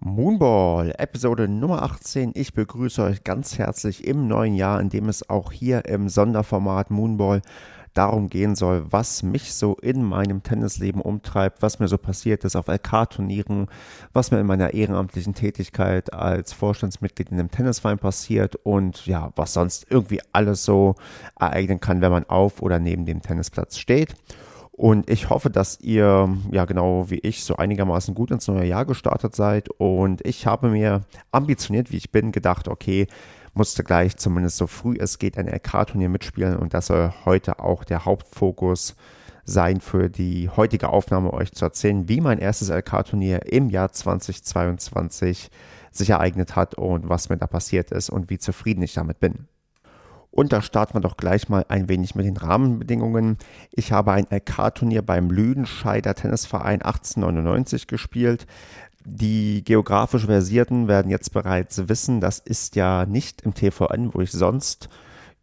Moonball, Episode Nummer 18. Ich begrüße euch ganz herzlich im neuen Jahr, in dem es auch hier im Sonderformat Moonball darum gehen soll, was mich so in meinem Tennisleben umtreibt, was mir so passiert ist auf LK-Turnieren, was mir in meiner ehrenamtlichen Tätigkeit als Vorstandsmitglied in einem Tennisverein passiert und ja, was sonst irgendwie alles so ereignen kann, wenn man auf oder neben dem Tennisplatz steht. Und ich hoffe, dass ihr, ja genau wie ich, so einigermaßen gut ins neue Jahr gestartet seid. Und ich habe mir ambitioniert, wie ich bin, gedacht, okay, musste gleich zumindest so früh es geht ein LK-Turnier mitspielen. Und das soll heute auch der Hauptfokus sein für die heutige Aufnahme, euch zu erzählen, wie mein erstes LK-Turnier im Jahr 2022 sich ereignet hat und was mir da passiert ist und wie zufrieden ich damit bin. Und da starten wir doch gleich mal ein wenig mit den Rahmenbedingungen. Ich habe ein LK-Turnier beim Lüdenscheider Tennisverein 1899 gespielt. Die geografisch Versierten werden jetzt bereits wissen, das ist ja nicht im TVN, wo ich sonst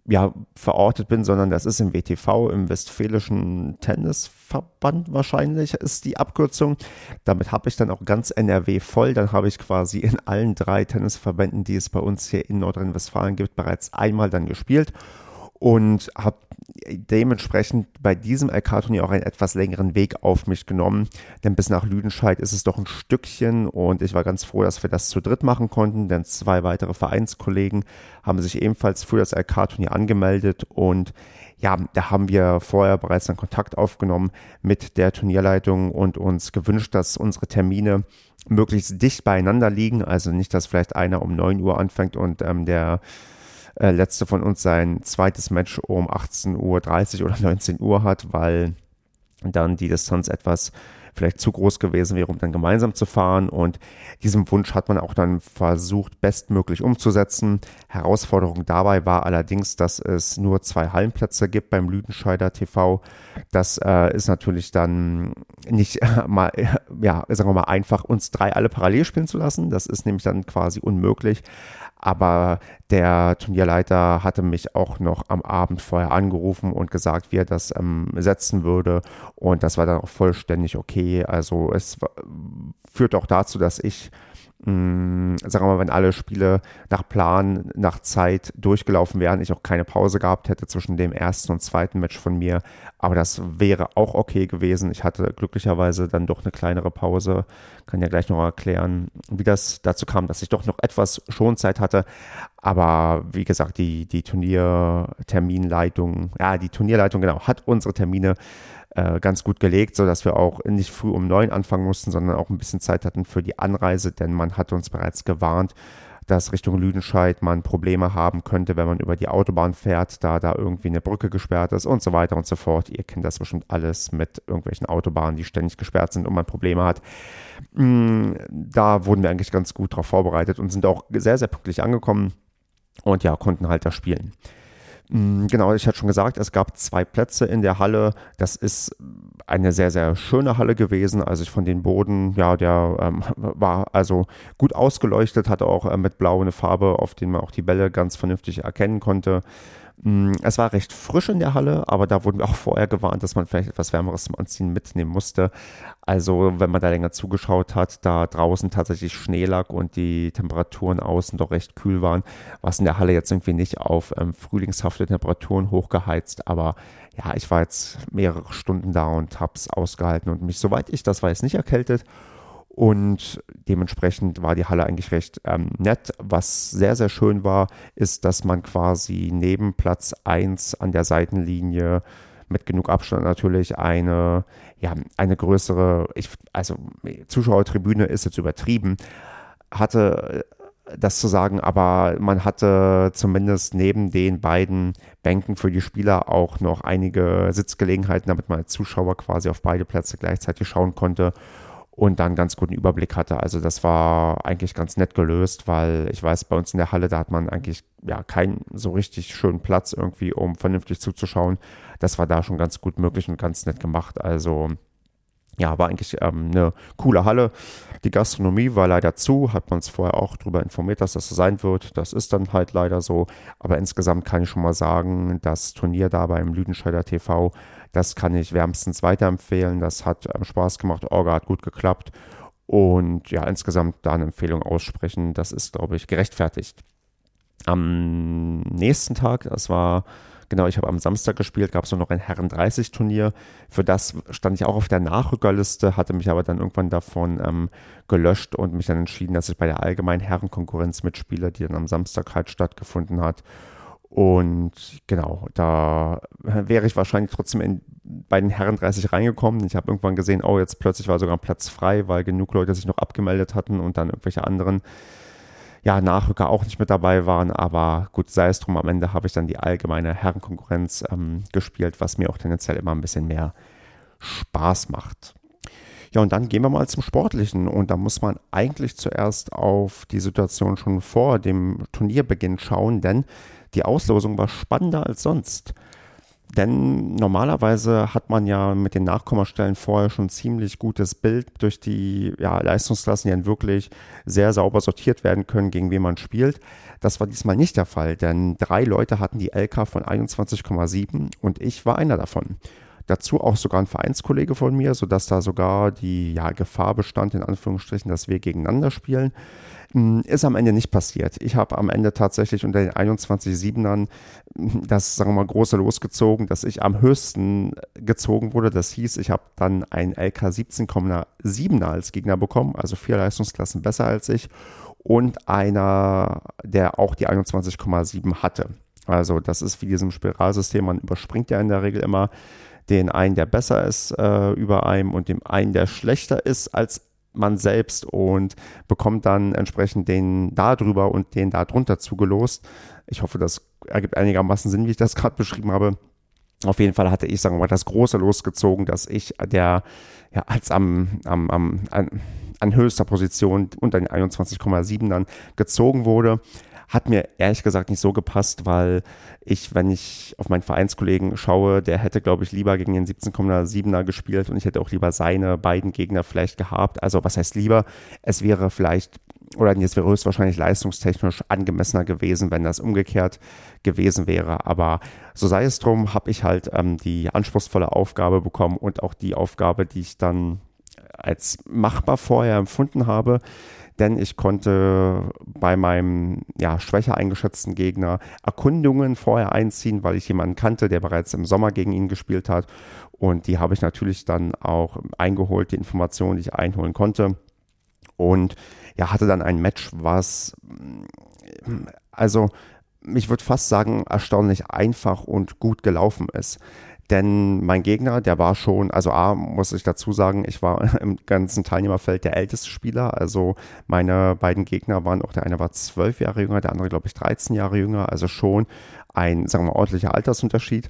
ja, verortet bin, sondern das ist im WTV, im Westfälischen Tennisverband wahrscheinlich ist die Abkürzung. Damit habe ich dann auch ganz NRW voll. Dann habe ich quasi in allen drei Tennisverbänden, die es bei uns hier in Nordrhein-Westfalen gibt, bereits einmal dann gespielt und habe dementsprechend bei diesem LK-Turnier auch einen etwas längeren Weg auf mich genommen, denn bis nach Lüdenscheid ist es doch ein Stückchen und ich war ganz froh, dass wir das zu dritt machen konnten, denn zwei weitere Vereinskollegen haben sich ebenfalls für das LK-Turnier angemeldet und ja, da haben wir vorher bereits einen Kontakt aufgenommen mit der Turnierleitung und uns gewünscht, dass unsere Termine möglichst dicht beieinander liegen, also nicht, dass vielleicht einer um 9 Uhr anfängt und ähm, der äh, letzte von uns sein zweites Match um 18.30 Uhr oder 19 Uhr hat, weil dann die Distanz etwas vielleicht zu groß gewesen wäre, um dann gemeinsam zu fahren. Und diesen Wunsch hat man auch dann versucht, bestmöglich umzusetzen. Herausforderung dabei war allerdings, dass es nur zwei Hallenplätze gibt beim Lüdenscheider TV. Das äh, ist natürlich dann nicht mal, ja, sagen wir mal, einfach, uns drei alle parallel spielen zu lassen. Das ist nämlich dann quasi unmöglich. Aber der Turnierleiter hatte mich auch noch am Abend vorher angerufen und gesagt, wie er das ähm, setzen würde. Und das war dann auch vollständig okay. Also es führt auch dazu, dass ich mm, sagen wir mal, wenn alle Spiele nach Plan, nach Zeit durchgelaufen wären, ich auch keine Pause gehabt hätte zwischen dem ersten und zweiten Match von mir. Aber das wäre auch okay gewesen. Ich hatte glücklicherweise dann doch eine kleinere Pause. Kann ja gleich noch erklären, wie das dazu kam, dass ich doch noch etwas Schonzeit hatte. Aber wie gesagt, die, die Turnierterminleitung, ja, die Turnierleitung, genau, hat unsere Termine äh, ganz gut gelegt, sodass wir auch nicht früh um neun anfangen mussten, sondern auch ein bisschen Zeit hatten für die Anreise, denn man hat uns bereits gewarnt, dass Richtung Lüdenscheid man Probleme haben könnte, wenn man über die Autobahn fährt, da da irgendwie eine Brücke gesperrt ist und so weiter und so fort. Ihr kennt das bestimmt alles mit irgendwelchen Autobahnen, die ständig gesperrt sind und man Probleme hat. Mm, da wurden wir eigentlich ganz gut darauf vorbereitet und sind auch sehr, sehr pünktlich angekommen und ja, konnten halt da spielen. Mm, genau, ich hatte schon gesagt, es gab zwei Plätze in der Halle. Das ist eine sehr, sehr schöne Halle gewesen. Also ich von den Boden, ja, der ähm, war also gut ausgeleuchtet, hatte auch äh, mit blau eine Farbe, auf den man auch die Bälle ganz vernünftig erkennen konnte. Mm, es war recht frisch in der Halle, aber da wurden wir auch vorher gewarnt, dass man vielleicht etwas Wärmeres zum Anziehen mitnehmen musste. Also, wenn man da länger zugeschaut hat, da draußen tatsächlich Schnee lag und die Temperaturen außen doch recht kühl waren, war es in der Halle jetzt irgendwie nicht auf ähm, frühlingshafte Temperaturen hochgeheizt. Aber ja, ich war jetzt mehrere Stunden da und habe es ausgehalten und mich, soweit ich das weiß, nicht erkältet. Und dementsprechend war die Halle eigentlich recht ähm, nett. Was sehr, sehr schön war, ist, dass man quasi neben Platz 1 an der Seitenlinie mit genug Abstand natürlich eine, ja, eine größere, ich, also Zuschauertribüne ist jetzt übertrieben, hatte äh, das zu sagen, aber man hatte zumindest neben den beiden Bänken für die Spieler auch noch einige Sitzgelegenheiten, damit man als Zuschauer quasi auf beide Plätze gleichzeitig schauen konnte und dann ganz guten Überblick hatte. Also das war eigentlich ganz nett gelöst, weil ich weiß, bei uns in der Halle, da hat man eigentlich ja keinen so richtig schönen Platz irgendwie, um vernünftig zuzuschauen. Das war da schon ganz gut möglich und ganz nett gemacht. Also ja, war eigentlich ähm, eine coole Halle. Die Gastronomie war leider zu, hat man uns vorher auch darüber informiert, dass das so sein wird. Das ist dann halt leider so. Aber insgesamt kann ich schon mal sagen, das Turnier da beim Lüdenscheider TV das kann ich wärmstens weiterempfehlen. Das hat ähm, Spaß gemacht. Orga hat gut geklappt. und ja, insgesamt da eine Empfehlung aussprechen. Das ist, glaube ich, gerechtfertigt. Am nächsten Tag, das war Genau, ich habe am Samstag gespielt, gab es noch ein Herren 30 Turnier. Für das stand ich auch auf der Nachrückerliste, hatte mich aber dann irgendwann davon ähm, gelöscht und mich dann entschieden, dass ich bei der allgemeinen Herrenkonkurrenz mitspiele, die dann am Samstag halt stattgefunden hat. Und genau, da wäre ich wahrscheinlich trotzdem in, bei den Herren 30 reingekommen. Ich habe irgendwann gesehen, oh, jetzt plötzlich war sogar ein Platz frei, weil genug Leute sich noch abgemeldet hatten und dann irgendwelche anderen ja, Nachrücker auch nicht mit dabei waren, aber gut, sei es drum, am Ende habe ich dann die allgemeine Herrenkonkurrenz ähm, gespielt, was mir auch tendenziell immer ein bisschen mehr Spaß macht. Ja, und dann gehen wir mal zum Sportlichen und da muss man eigentlich zuerst auf die Situation schon vor dem Turnierbeginn schauen, denn die Auslosung war spannender als sonst. Denn normalerweise hat man ja mit den Nachkommastellen vorher schon ziemlich gutes Bild durch die ja, Leistungsklassen, die dann wirklich sehr sauber sortiert werden können, gegen wen man spielt. Das war diesmal nicht der Fall, denn drei Leute hatten die LK von 21,7 und ich war einer davon. Dazu auch sogar ein Vereinskollege von mir, sodass da sogar die ja, Gefahr bestand, in Anführungsstrichen, dass wir gegeneinander spielen. Hm, ist am Ende nicht passiert. Ich habe am Ende tatsächlich unter den 21-7ern hm, das, sagen wir mal, große losgezogen, dass ich am höchsten gezogen wurde. Das hieß, ich habe dann ein LK 17,7er als Gegner bekommen, also vier Leistungsklassen besser als ich und einer, der auch die 21,7 hatte. Also das ist wie diesem Spiralsystem, man überspringt ja in der Regel immer den einen, der besser ist äh, über einem und dem einen, der schlechter ist als man selbst und bekommt dann entsprechend den da drüber und den da drunter zugelost. Ich hoffe, das ergibt einigermaßen Sinn, wie ich das gerade beschrieben habe. Auf jeden Fall hatte ich, sagen wir mal, das große losgezogen, dass ich der ja als am, am, am an, an höchster Position unter den 21,7 dann gezogen wurde. Hat mir ehrlich gesagt nicht so gepasst, weil ich, wenn ich auf meinen Vereinskollegen schaue, der hätte, glaube ich, lieber gegen den 17,7er gespielt und ich hätte auch lieber seine beiden Gegner vielleicht gehabt. Also was heißt lieber? Es wäre vielleicht oder jetzt wäre höchstwahrscheinlich leistungstechnisch angemessener gewesen, wenn das umgekehrt gewesen wäre. Aber so sei es drum, habe ich halt ähm, die anspruchsvolle Aufgabe bekommen und auch die Aufgabe, die ich dann als machbar vorher empfunden habe, denn ich konnte bei meinem ja, schwächer eingeschätzten Gegner Erkundungen vorher einziehen, weil ich jemanden kannte, der bereits im Sommer gegen ihn gespielt hat. Und die habe ich natürlich dann auch eingeholt, die Informationen, die ich einholen konnte. Und ja, hatte dann ein Match, was also ich würde fast sagen, erstaunlich einfach und gut gelaufen ist. Denn mein Gegner, der war schon, also A, muss ich dazu sagen, ich war im ganzen Teilnehmerfeld der älteste Spieler. Also meine beiden Gegner waren auch, der eine war zwölf Jahre jünger, der andere, glaube ich, 13 Jahre jünger. Also schon ein, sagen wir mal, ordentlicher Altersunterschied.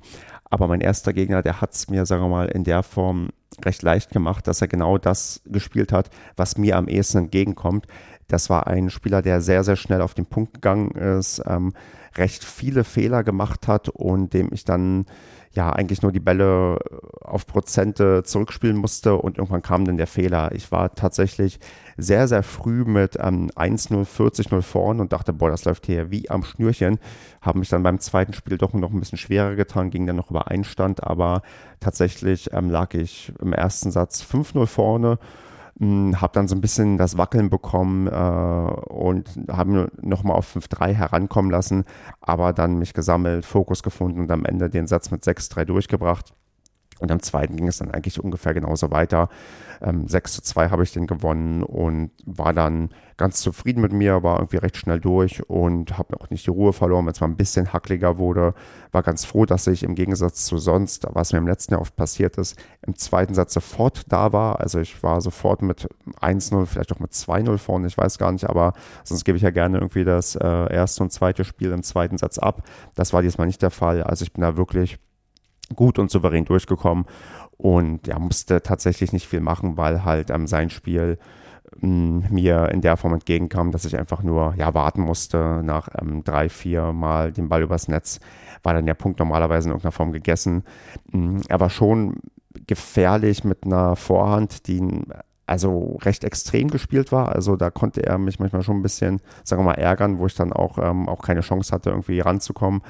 Aber mein erster Gegner, der hat es mir, sagen wir mal, in der Form recht leicht gemacht, dass er genau das gespielt hat, was mir am ehesten entgegenkommt. Das war ein Spieler, der sehr, sehr schnell auf den Punkt gegangen ist, ähm, recht viele Fehler gemacht hat und dem ich dann ja eigentlich nur die Bälle äh, auf Prozente zurückspielen musste und irgendwann kam dann der Fehler. Ich war tatsächlich sehr, sehr früh mit ähm, 1-0, 40-0 vorn und dachte, boah, das läuft hier wie am Schnürchen. Habe mich dann beim zweiten Spiel doch noch ein bisschen schwerer getan, ging dann noch über Einstand, aber tatsächlich ähm, lag ich im ersten Satz 5-0 vorne habe dann so ein bisschen das Wackeln bekommen äh, und habe nochmal auf 5-3 herankommen lassen, aber dann mich gesammelt, Fokus gefunden und am Ende den Satz mit 6-3 durchgebracht. Und am zweiten ging es dann eigentlich ungefähr genauso weiter. Ähm, 6 zu 2 habe ich den gewonnen und war dann ganz zufrieden mit mir, war irgendwie recht schnell durch und habe auch nicht die Ruhe verloren, wenn es mal ein bisschen hackliger wurde. War ganz froh, dass ich im Gegensatz zu sonst, was mir im letzten Jahr oft passiert ist, im zweiten Satz sofort da war. Also ich war sofort mit 1-0, vielleicht auch mit 2-0 vorne, ich weiß gar nicht, aber sonst gebe ich ja gerne irgendwie das äh, erste und zweite Spiel im zweiten Satz ab. Das war diesmal nicht der Fall. Also ich bin da wirklich gut und souverän durchgekommen und ja, musste tatsächlich nicht viel machen, weil halt ähm, sein Spiel ähm, mir in der Form entgegenkam, dass ich einfach nur ja, warten musste. Nach ähm, drei, vier Mal den Ball übers Netz war dann der Punkt normalerweise in irgendeiner Form gegessen. Ähm, er war schon gefährlich mit einer Vorhand, die also recht extrem gespielt war. Also da konnte er mich manchmal schon ein bisschen, sagen wir mal, ärgern, wo ich dann auch, ähm, auch keine Chance hatte, irgendwie ranzukommen.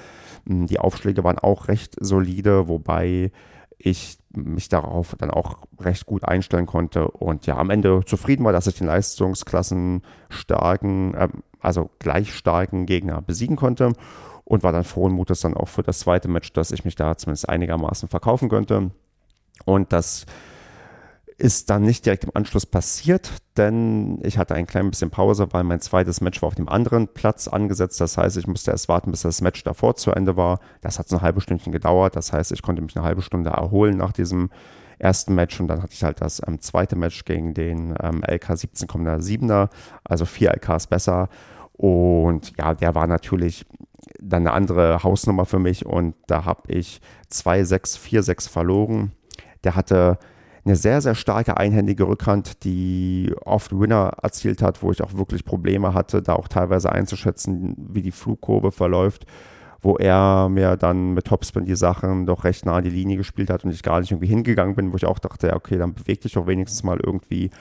Die Aufschläge waren auch recht solide, wobei ich mich darauf dann auch recht gut einstellen konnte und ja, am Ende zufrieden war, dass ich den Leistungsklassen starken, äh, also gleich starken Gegner besiegen konnte und war dann frohen Mutes dann auch für das zweite Match, dass ich mich da zumindest einigermaßen verkaufen könnte. Und das ist dann nicht direkt im Anschluss passiert, denn ich hatte ein klein bisschen Pause, weil mein zweites Match war auf dem anderen Platz angesetzt. Das heißt, ich musste erst warten, bis das Match davor zu Ende war. Das hat so ein halbes Stündchen gedauert. Das heißt, ich konnte mich eine halbe Stunde erholen nach diesem ersten Match und dann hatte ich halt das ähm, zweite Match gegen den ähm, LK 17,7er, also vier LKs besser. Und ja, der war natürlich dann eine andere Hausnummer für mich und da habe ich 2-6, 4-6 verloren. Der hatte eine sehr, sehr starke einhändige Rückhand, die oft Winner erzielt hat, wo ich auch wirklich Probleme hatte, da auch teilweise einzuschätzen, wie die Flugkurve verläuft, wo er mir dann mit Topspin die Sachen doch recht nah an die Linie gespielt hat und ich gar nicht irgendwie hingegangen bin, wo ich auch dachte, okay, dann beweg dich doch wenigstens mal irgendwie.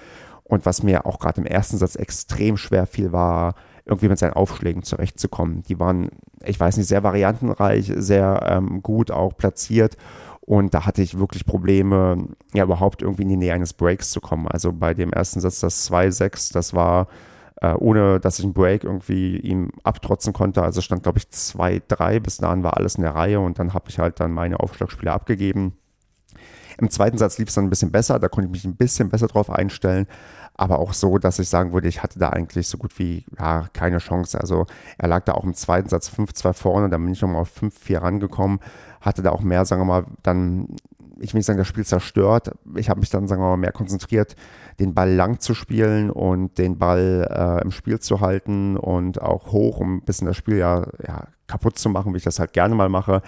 Und was mir auch gerade im ersten Satz extrem schwer fiel, war irgendwie mit seinen Aufschlägen zurechtzukommen. Die waren, ich weiß nicht, sehr variantenreich, sehr ähm, gut auch platziert und da hatte ich wirklich Probleme, ja, überhaupt irgendwie in die Nähe eines Breaks zu kommen. Also bei dem ersten Satz, das 2-6, das war, äh, ohne dass ich einen Break irgendwie ihm abtrotzen konnte. Also stand, glaube ich, 2-3. Bis dahin war alles in der Reihe und dann habe ich halt dann meine Aufschlagspiele abgegeben. Im zweiten Satz lief es dann ein bisschen besser, da konnte ich mich ein bisschen besser drauf einstellen, aber auch so, dass ich sagen würde, ich hatte da eigentlich so gut wie ja, keine Chance. Also er lag da auch im zweiten Satz 5-2 vorne, dann bin ich nochmal auf 5-4 rangekommen, hatte da auch mehr, sagen wir mal, dann, ich will nicht sagen, das Spiel zerstört. Ich habe mich dann, sagen wir mal, mehr konzentriert, den Ball lang zu spielen und den Ball äh, im Spiel zu halten und auch hoch, um ein bisschen das Spiel ja, ja kaputt zu machen, wie ich das halt gerne mal mache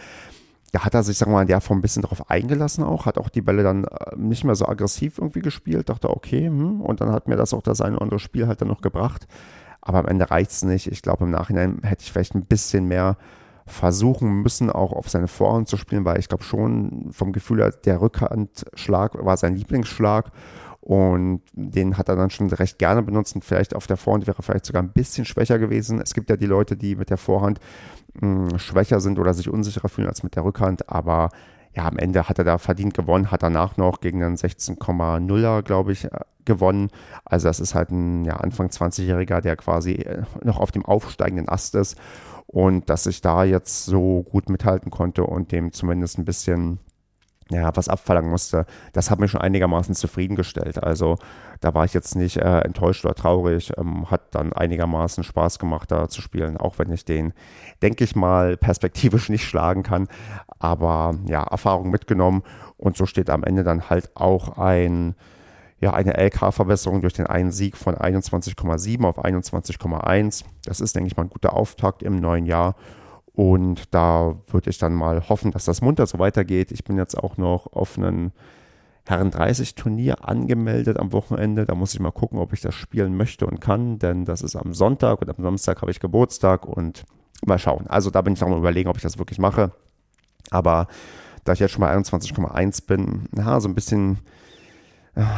da hat er sich, sagen wir mal, in der Form ein bisschen darauf eingelassen auch, hat auch die Bälle dann äh, nicht mehr so aggressiv irgendwie gespielt, dachte, okay, hm, und dann hat mir das auch das eine oder andere Spiel halt dann noch gebracht. Aber am Ende reicht es nicht. Ich glaube, im Nachhinein hätte ich vielleicht ein bisschen mehr versuchen müssen, auch auf seine Vorhand zu spielen, weil ich glaube schon vom Gefühl her, der Rückhandschlag war sein Lieblingsschlag und den hat er dann schon recht gerne benutzt und vielleicht auf der Vorhand wäre er vielleicht sogar ein bisschen schwächer gewesen. Es gibt ja die Leute, die mit der Vorhand mh, hm, schwächer sind oder sich unsicherer fühlen als mit der Rückhand, aber ja, am Ende hat er da verdient gewonnen, hat danach noch gegen einen 16,0er, glaube ich, äh, gewonnen. Also das ist halt ein ja, Anfang 20-Jähriger, der quasi äh, noch auf dem aufsteigenden Ast ist. Und dass ich da jetzt so gut mithalten konnte und dem zumindest ein bisschen ja, was abverlangen musste, das hat mich schon einigermaßen zufriedengestellt. Also da war ich jetzt nicht äh, enttäuscht oder traurig, ähm, hat dann einigermaßen Spaß gemacht, da zu spielen, auch wenn ich den, denke ich mal, perspektivisch nicht schlagen kann. Aber ja, Erfahrung mitgenommen und so steht am Ende dann halt auch ein, ja, eine LK-Verbesserung durch den einen Sieg von 21,7 auf 21,1. Das ist, denke ich mal, ein guter Auftakt im neuen Jahr. Und da würde ich dann mal hoffen, dass das munter so weitergeht. Ich bin jetzt auch noch auf einen Herren 30 Turnier angemeldet am Wochenende. Da muss ich mal gucken, ob ich das spielen möchte und kann, denn das ist am Sonntag und am Samstag habe ich Geburtstag und mal schauen. Also da bin ich noch mal überlegen, ob ich das wirklich mache. Aber da ich jetzt schon mal 21,1 bin, na, so ein bisschen,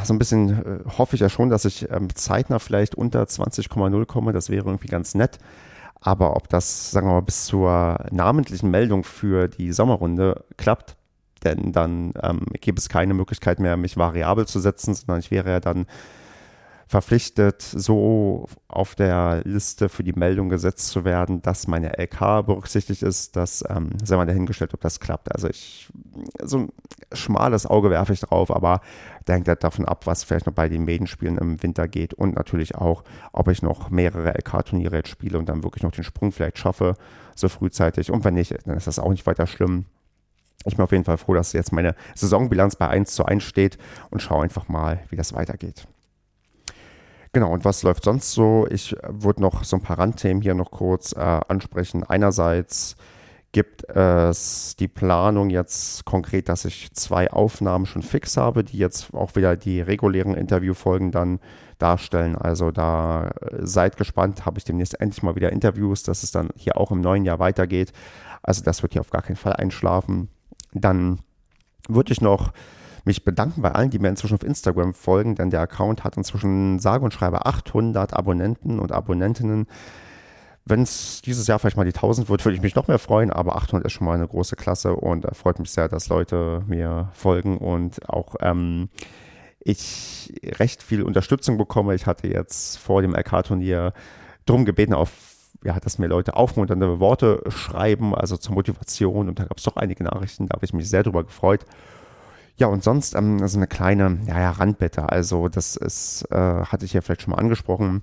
so ein bisschen äh, hoffe ich ja schon, dass ich ähm, zeitnah vielleicht unter 20,0 komme. Das wäre irgendwie ganz nett. Aber ob das, sagen wir mal, bis zur namentlichen Meldung für die Sommerrunde klappt, denn dann ähm, gäbe es keine Möglichkeit mehr, mich variabel zu setzen, sondern ich wäre ja dann verpflichtet, so auf der Liste für die Meldung gesetzt zu werden, dass meine LK berücksichtigt ist. Das ähm, sei mal dahingestellt, ob das klappt. Also ich, so ein schmales Auge werfe ich drauf, aber da hängt halt davon ab, was vielleicht noch bei den Medenspielen im Winter geht und natürlich auch, ob ich noch mehrere LK-Turniere jetzt spiele und dann wirklich noch den Sprung vielleicht schaffe, so frühzeitig. Und wenn nicht, dann ist das auch nicht weiter schlimm. Ich bin auf jeden Fall froh, dass jetzt meine Saisonbilanz bei 1 zu 1 steht und schaue einfach mal, wie das weitergeht. Genau, und was läuft sonst so? Ich würde noch so ein paar Randthemen hier noch kurz äh, ansprechen. Einerseits gibt es die Planung jetzt konkret, dass ich zwei Aufnahmen schon fix habe, die jetzt auch wieder die regulären Interviewfolgen dann darstellen. Also da äh, seid gespannt, habe ich demnächst endlich mal wieder Interviews, dass es dann hier auch im neuen Jahr weitergeht. Also das wird hier auf gar keinen Fall einschlafen. Dann würde ich noch mich bedanken bei allen, die mir inzwischen auf Instagram folgen, denn der Account hat inzwischen sage und schreibe 800 Abonnenten und Abonnentinnen. wenn es dieses Jahr vielleicht mal die 1000 wird, würde ich mich noch mehr freuen, aber 800 ist schon mal eine große Klasse und äh, freut mich sehr, dass Leute mir folgen und auch ähm, ich recht viel Unterstützung bekomme. Ich hatte jetzt vor dem LK-Turnier drum gebeten, auf, ja, dass mir Leute aufmunternde Worte schreiben, also zur Motivation und da gab es doch einige Nachrichten, da habe ich mich sehr drüber gefreut. Ja, und sonst ähm, so eine kleine, ja, ja, Randbitte. Also, das ist, äh, hatte ich ja vielleicht schon mal angesprochen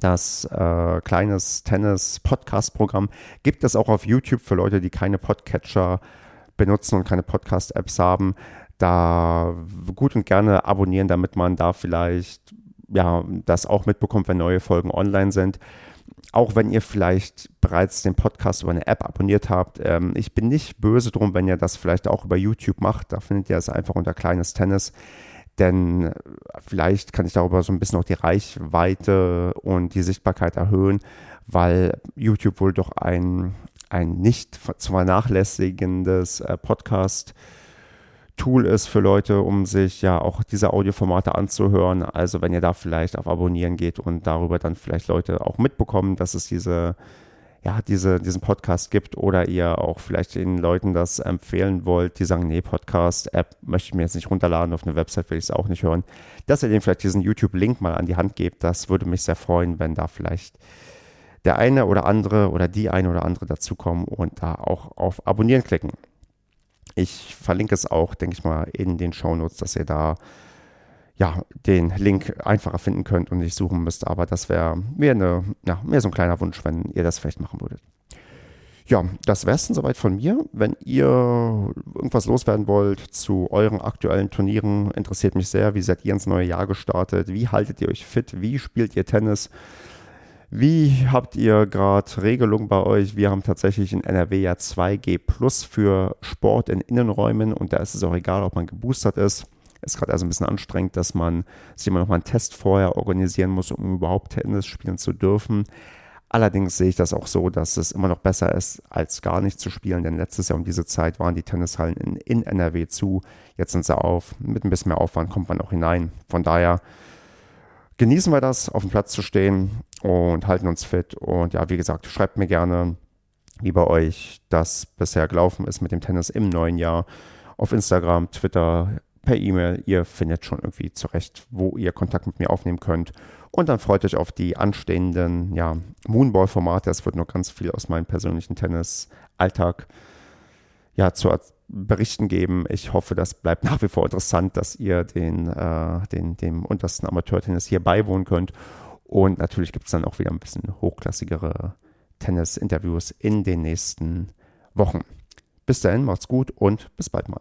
das äh, kleines Tennis-Podcast-Programm gibt es auch auf YouTube für Leute, die keine Podcatcher benutzen und keine Podcast-Apps haben. Da gut und gerne abonnieren, damit man da vielleicht ja das auch mitbekommt, wenn neue Folgen online sind. Auch wenn ihr vielleicht bereits den Podcast über eine App abonniert habt. Ähm, ich bin nicht böse drum, wenn ihr das vielleicht auch über YouTube macht. Da findet ihr es einfach unter kleines Tennis denn äh, vielleicht kann ich darüber so ein bisschen auch die Reichweite und die Sichtbarkeit erhöhen, weil YouTube wohl doch ein, ein nicht zu vernachlässigendes äh, Podcast Tool ist für Leute, um sich ja auch diese Audioformate anzuhören. Also wenn ihr da vielleicht auf Abonnieren geht und darüber dann vielleicht Leute auch mitbekommen, dass es diese ja, diese, diesen Podcast gibt oder ihr auch vielleicht den Leuten das empfehlen wollt, die sagen, nee, Podcast-App möchte ich mir jetzt nicht runterladen, auf eine Website will ich es auch nicht hören, dass ihr denen vielleicht diesen YouTube-Link mal an die Hand gebt. Das würde mich sehr freuen, wenn da vielleicht der eine oder andere oder die eine oder andere dazukommen und da auch auf Abonnieren klicken. Ich verlinke es auch, denke ich mal, in den Shownotes, dass ihr da ja, den Link einfacher finden könnt und nicht suchen müsst. Aber das wäre wär ja, so ein kleiner Wunsch, wenn ihr das vielleicht machen würdet. Ja, das wäre es dann soweit von mir. Wenn ihr irgendwas loswerden wollt zu euren aktuellen Turnieren, interessiert mich sehr. Wie seid ihr ins neue Jahr gestartet? Wie haltet ihr euch fit? Wie spielt ihr Tennis? Wie habt ihr gerade Regelungen bei euch? Wir haben tatsächlich in NRW ja 2G Plus für Sport in Innenräumen und da ist es auch egal, ob man geboostert ist. Ist gerade also ein bisschen anstrengend, dass man sich immer noch mal einen Test vorher organisieren muss, um überhaupt Tennis spielen zu dürfen. Allerdings sehe ich das auch so, dass es immer noch besser ist, als gar nicht zu spielen, denn letztes Jahr um diese Zeit waren die Tennishallen in, in NRW zu. Jetzt sind sie auf. Mit ein bisschen mehr Aufwand kommt man auch hinein. Von daher genießen wir das, auf dem Platz zu stehen und halten uns fit. Und ja, wie gesagt, schreibt mir gerne, wie bei euch das bisher gelaufen ist mit dem Tennis im neuen Jahr. Auf Instagram, Twitter, per E-Mail. Ihr findet schon irgendwie zurecht, wo ihr Kontakt mit mir aufnehmen könnt. Und dann freut euch auf die anstehenden ja, Moonball-Formate. Es wird noch ganz viel aus meinem persönlichen Tennis-Alltag ja, zu berichten geben. Ich hoffe, das bleibt nach wie vor interessant, dass ihr den, äh, den, dem untersten Amateurtennis hier beiwohnen könnt. Und natürlich gibt es dann auch wieder ein bisschen hochklassigere Tennis-Interviews in den nächsten Wochen. Bis dahin, macht's gut und bis bald mal.